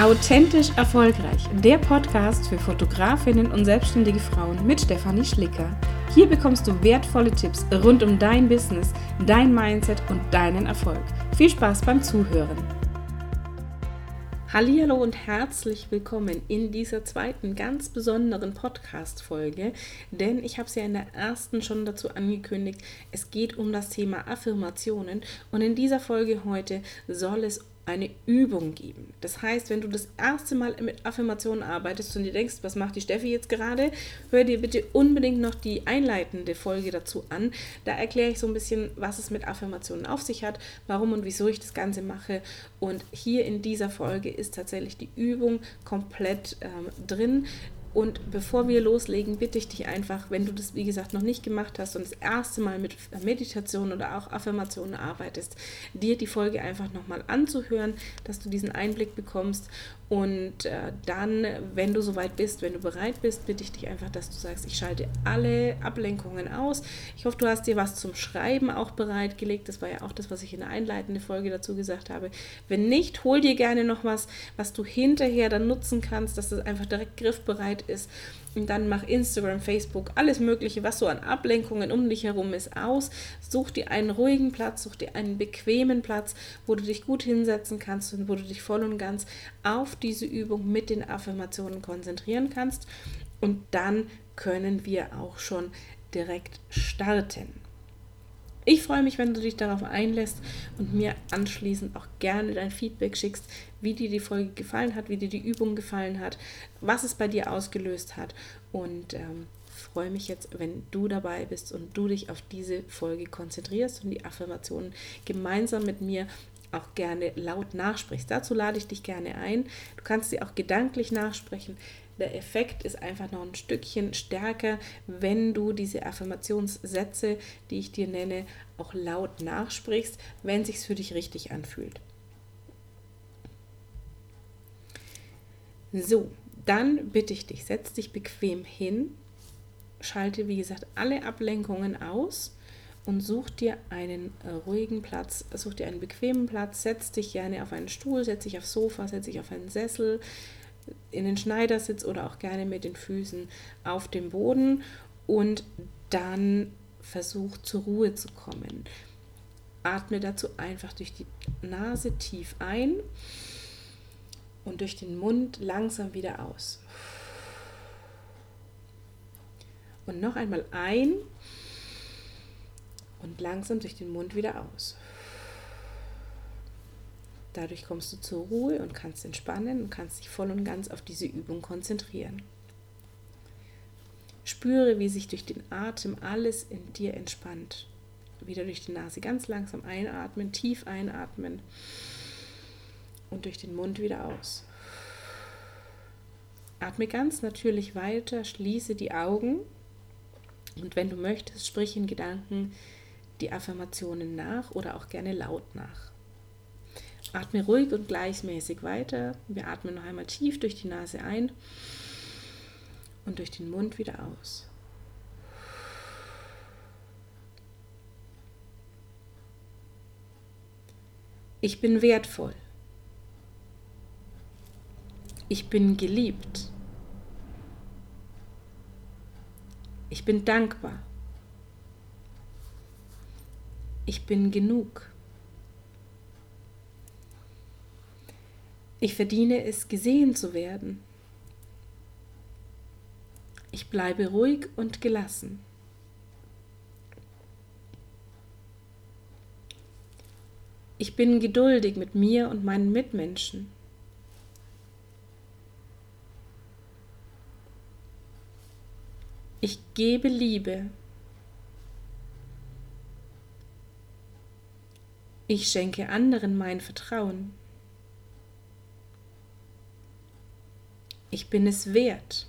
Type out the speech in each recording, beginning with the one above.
Authentisch erfolgreich, der Podcast für Fotografinnen und selbstständige Frauen mit Stefanie Schlicker. Hier bekommst du wertvolle Tipps rund um dein Business, dein Mindset und deinen Erfolg. Viel Spaß beim Zuhören. Hallo und herzlich willkommen in dieser zweiten ganz besonderen Podcast Folge, denn ich habe es ja in der ersten schon dazu angekündigt, es geht um das Thema Affirmationen und in dieser Folge heute soll es eine Übung geben. Das heißt, wenn du das erste Mal mit Affirmationen arbeitest und dir denkst, was macht die Steffi jetzt gerade, hör dir bitte unbedingt noch die einleitende Folge dazu an. Da erkläre ich so ein bisschen, was es mit Affirmationen auf sich hat, warum und wieso ich das Ganze mache. Und hier in dieser Folge ist tatsächlich die Übung komplett ähm, drin. Und bevor wir loslegen, bitte ich dich einfach, wenn du das, wie gesagt, noch nicht gemacht hast und das erste Mal mit Meditation oder auch Affirmationen arbeitest, dir die Folge einfach nochmal anzuhören, dass du diesen Einblick bekommst und äh, dann, wenn du soweit bist, wenn du bereit bist, bitte ich dich einfach, dass du sagst, ich schalte alle Ablenkungen aus. Ich hoffe, du hast dir was zum Schreiben auch bereitgelegt. Das war ja auch das, was ich in der einleitenden Folge dazu gesagt habe. Wenn nicht, hol dir gerne noch was, was du hinterher dann nutzen kannst, dass das einfach direkt griffbereit ist und dann mach Instagram, Facebook, alles Mögliche, was so an Ablenkungen um dich herum ist, aus. Such dir einen ruhigen Platz, such dir einen bequemen Platz, wo du dich gut hinsetzen kannst und wo du dich voll und ganz auf diese Übung mit den Affirmationen konzentrieren kannst. Und dann können wir auch schon direkt starten. Ich freue mich, wenn du dich darauf einlässt und mir anschließend auch gerne dein Feedback schickst, wie dir die Folge gefallen hat, wie dir die Übung gefallen hat, was es bei dir ausgelöst hat. Und ähm, freue mich jetzt, wenn du dabei bist und du dich auf diese Folge konzentrierst und die Affirmationen gemeinsam mit mir auch gerne laut nachsprichst. Dazu lade ich dich gerne ein. Du kannst sie auch gedanklich nachsprechen der Effekt ist einfach noch ein Stückchen stärker, wenn du diese Affirmationssätze, die ich dir nenne, auch laut nachsprichst, wenn sich für dich richtig anfühlt. So, dann bitte ich dich, setz dich bequem hin, schalte wie gesagt alle Ablenkungen aus und such dir einen äh, ruhigen Platz, such dir einen bequemen Platz, setz dich gerne auf einen Stuhl, setz dich aufs Sofa, setz dich auf einen Sessel, in den Schneidersitz oder auch gerne mit den Füßen auf dem Boden und dann versuch zur Ruhe zu kommen. Atme dazu einfach durch die Nase tief ein und durch den Mund langsam wieder aus. Und noch einmal ein und langsam durch den Mund wieder aus. Dadurch kommst du zur Ruhe und kannst entspannen und kannst dich voll und ganz auf diese Übung konzentrieren. Spüre, wie sich durch den Atem alles in dir entspannt. Wieder durch die Nase ganz langsam einatmen, tief einatmen und durch den Mund wieder aus. Atme ganz natürlich weiter, schließe die Augen und wenn du möchtest, sprich in Gedanken die Affirmationen nach oder auch gerne laut nach. Atme ruhig und gleichmäßig weiter. Wir atmen noch einmal tief durch die Nase ein und durch den Mund wieder aus. Ich bin wertvoll. Ich bin geliebt. Ich bin dankbar. Ich bin genug. Ich verdiene es, gesehen zu werden. Ich bleibe ruhig und gelassen. Ich bin geduldig mit mir und meinen Mitmenschen. Ich gebe Liebe. Ich schenke anderen mein Vertrauen. Ich bin es wert.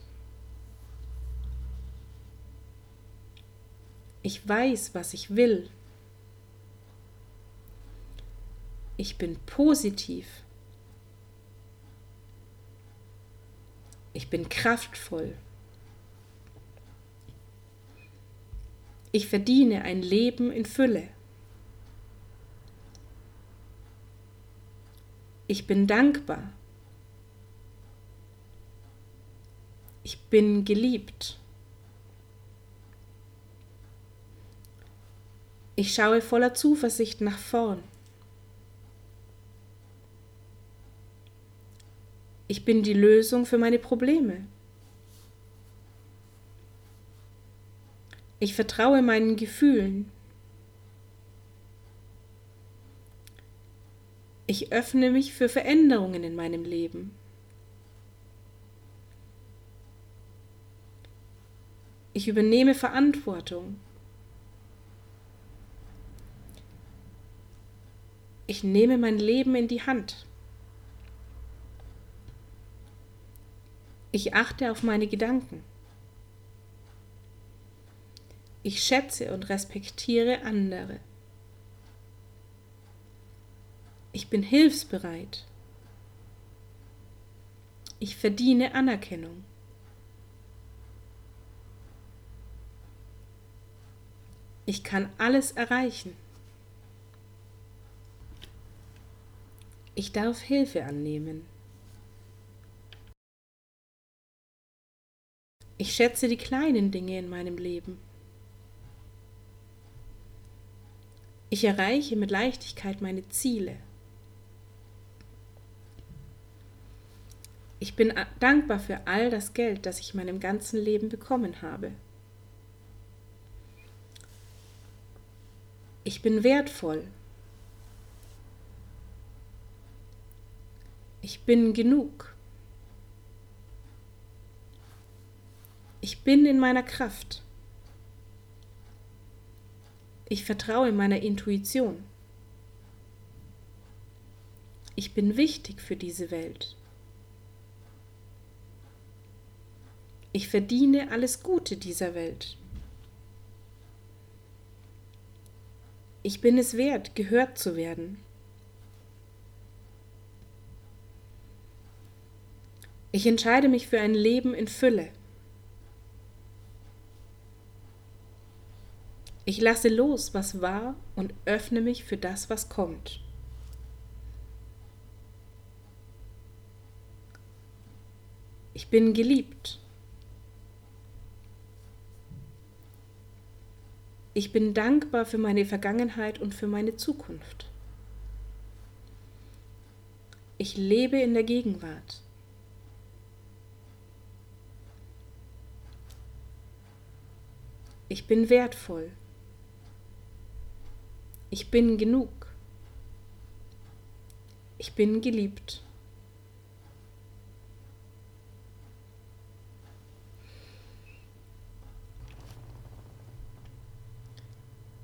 Ich weiß, was ich will. Ich bin positiv. Ich bin kraftvoll. Ich verdiene ein Leben in Fülle. Ich bin dankbar. Ich bin geliebt. Ich schaue voller Zuversicht nach vorn. Ich bin die Lösung für meine Probleme. Ich vertraue meinen Gefühlen. Ich öffne mich für Veränderungen in meinem Leben. Ich übernehme Verantwortung. Ich nehme mein Leben in die Hand. Ich achte auf meine Gedanken. Ich schätze und respektiere andere. Ich bin hilfsbereit. Ich verdiene Anerkennung. Ich kann alles erreichen. Ich darf Hilfe annehmen. Ich schätze die kleinen Dinge in meinem Leben. Ich erreiche mit Leichtigkeit meine Ziele. Ich bin dankbar für all das Geld, das ich in meinem ganzen Leben bekommen habe. Ich bin wertvoll. Ich bin genug. Ich bin in meiner Kraft. Ich vertraue meiner Intuition. Ich bin wichtig für diese Welt. Ich verdiene alles Gute dieser Welt. Ich bin es wert, gehört zu werden. Ich entscheide mich für ein Leben in Fülle. Ich lasse los, was war und öffne mich für das, was kommt. Ich bin geliebt. Ich bin dankbar für meine Vergangenheit und für meine Zukunft. Ich lebe in der Gegenwart. Ich bin wertvoll. Ich bin genug. Ich bin geliebt.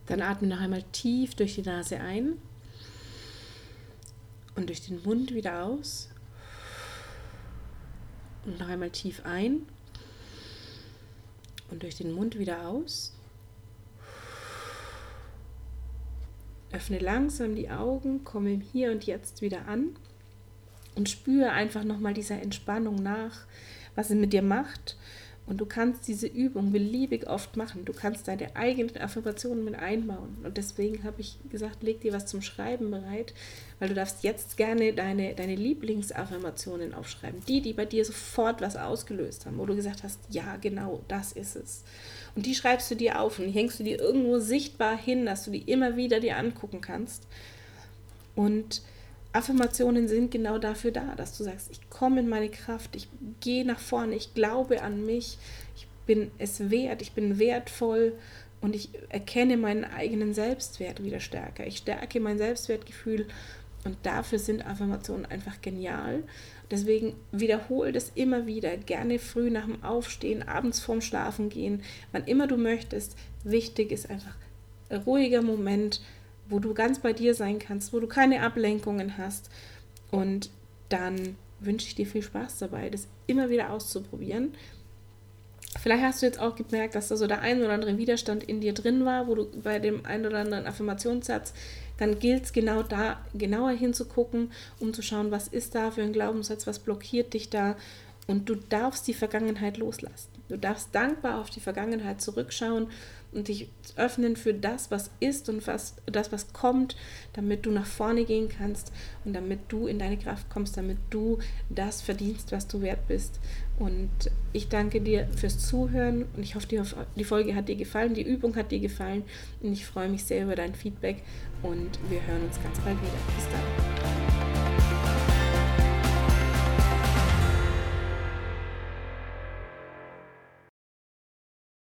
Dann atme noch einmal tief durch die Nase ein und durch den Mund wieder aus. Und noch einmal tief ein und durch den Mund wieder aus. Öffne langsam die Augen, komme im Hier und Jetzt wieder an und spüre einfach nochmal dieser Entspannung nach, was es mit dir macht. Und du kannst diese Übung beliebig oft machen. Du kannst deine eigenen Affirmationen mit einbauen. Und deswegen habe ich gesagt, leg dir was zum Schreiben bereit, weil du darfst jetzt gerne deine, deine Lieblingsaffirmationen aufschreiben. Die, die bei dir sofort was ausgelöst haben, wo du gesagt hast, ja, genau, das ist es. Und die schreibst du dir auf und die hängst du dir irgendwo sichtbar hin, dass du die immer wieder dir angucken kannst. Und Affirmationen sind genau dafür da, dass du sagst, ich komme in meine Kraft, ich gehe nach vorne, ich glaube an mich, ich bin es wert, ich bin wertvoll und ich erkenne meinen eigenen Selbstwert wieder stärker. Ich stärke mein Selbstwertgefühl und dafür sind Affirmationen einfach genial. Deswegen wiederhole das immer wieder, gerne früh nach dem Aufstehen, abends vorm Schlafen gehen, wann immer du möchtest. Wichtig ist einfach ein ruhiger Moment, wo du ganz bei dir sein kannst, wo du keine Ablenkungen hast. Und dann wünsche ich dir viel Spaß dabei, das immer wieder auszuprobieren. Vielleicht hast du jetzt auch gemerkt, dass da so der ein oder andere Widerstand in dir drin war, wo du bei dem ein oder anderen Affirmationssatz, dann gilt es genau da genauer hinzugucken, um zu schauen, was ist da für ein Glaubenssatz, was blockiert dich da und du darfst die Vergangenheit loslassen. Du darfst dankbar auf die Vergangenheit zurückschauen und dich öffnen für das, was ist und was, das, was kommt, damit du nach vorne gehen kannst und damit du in deine Kraft kommst, damit du das verdienst, was du wert bist. Und ich danke dir fürs Zuhören und ich hoffe, die, die Folge hat dir gefallen, die Übung hat dir gefallen und ich freue mich sehr über dein Feedback und wir hören uns ganz bald wieder. Bis dann.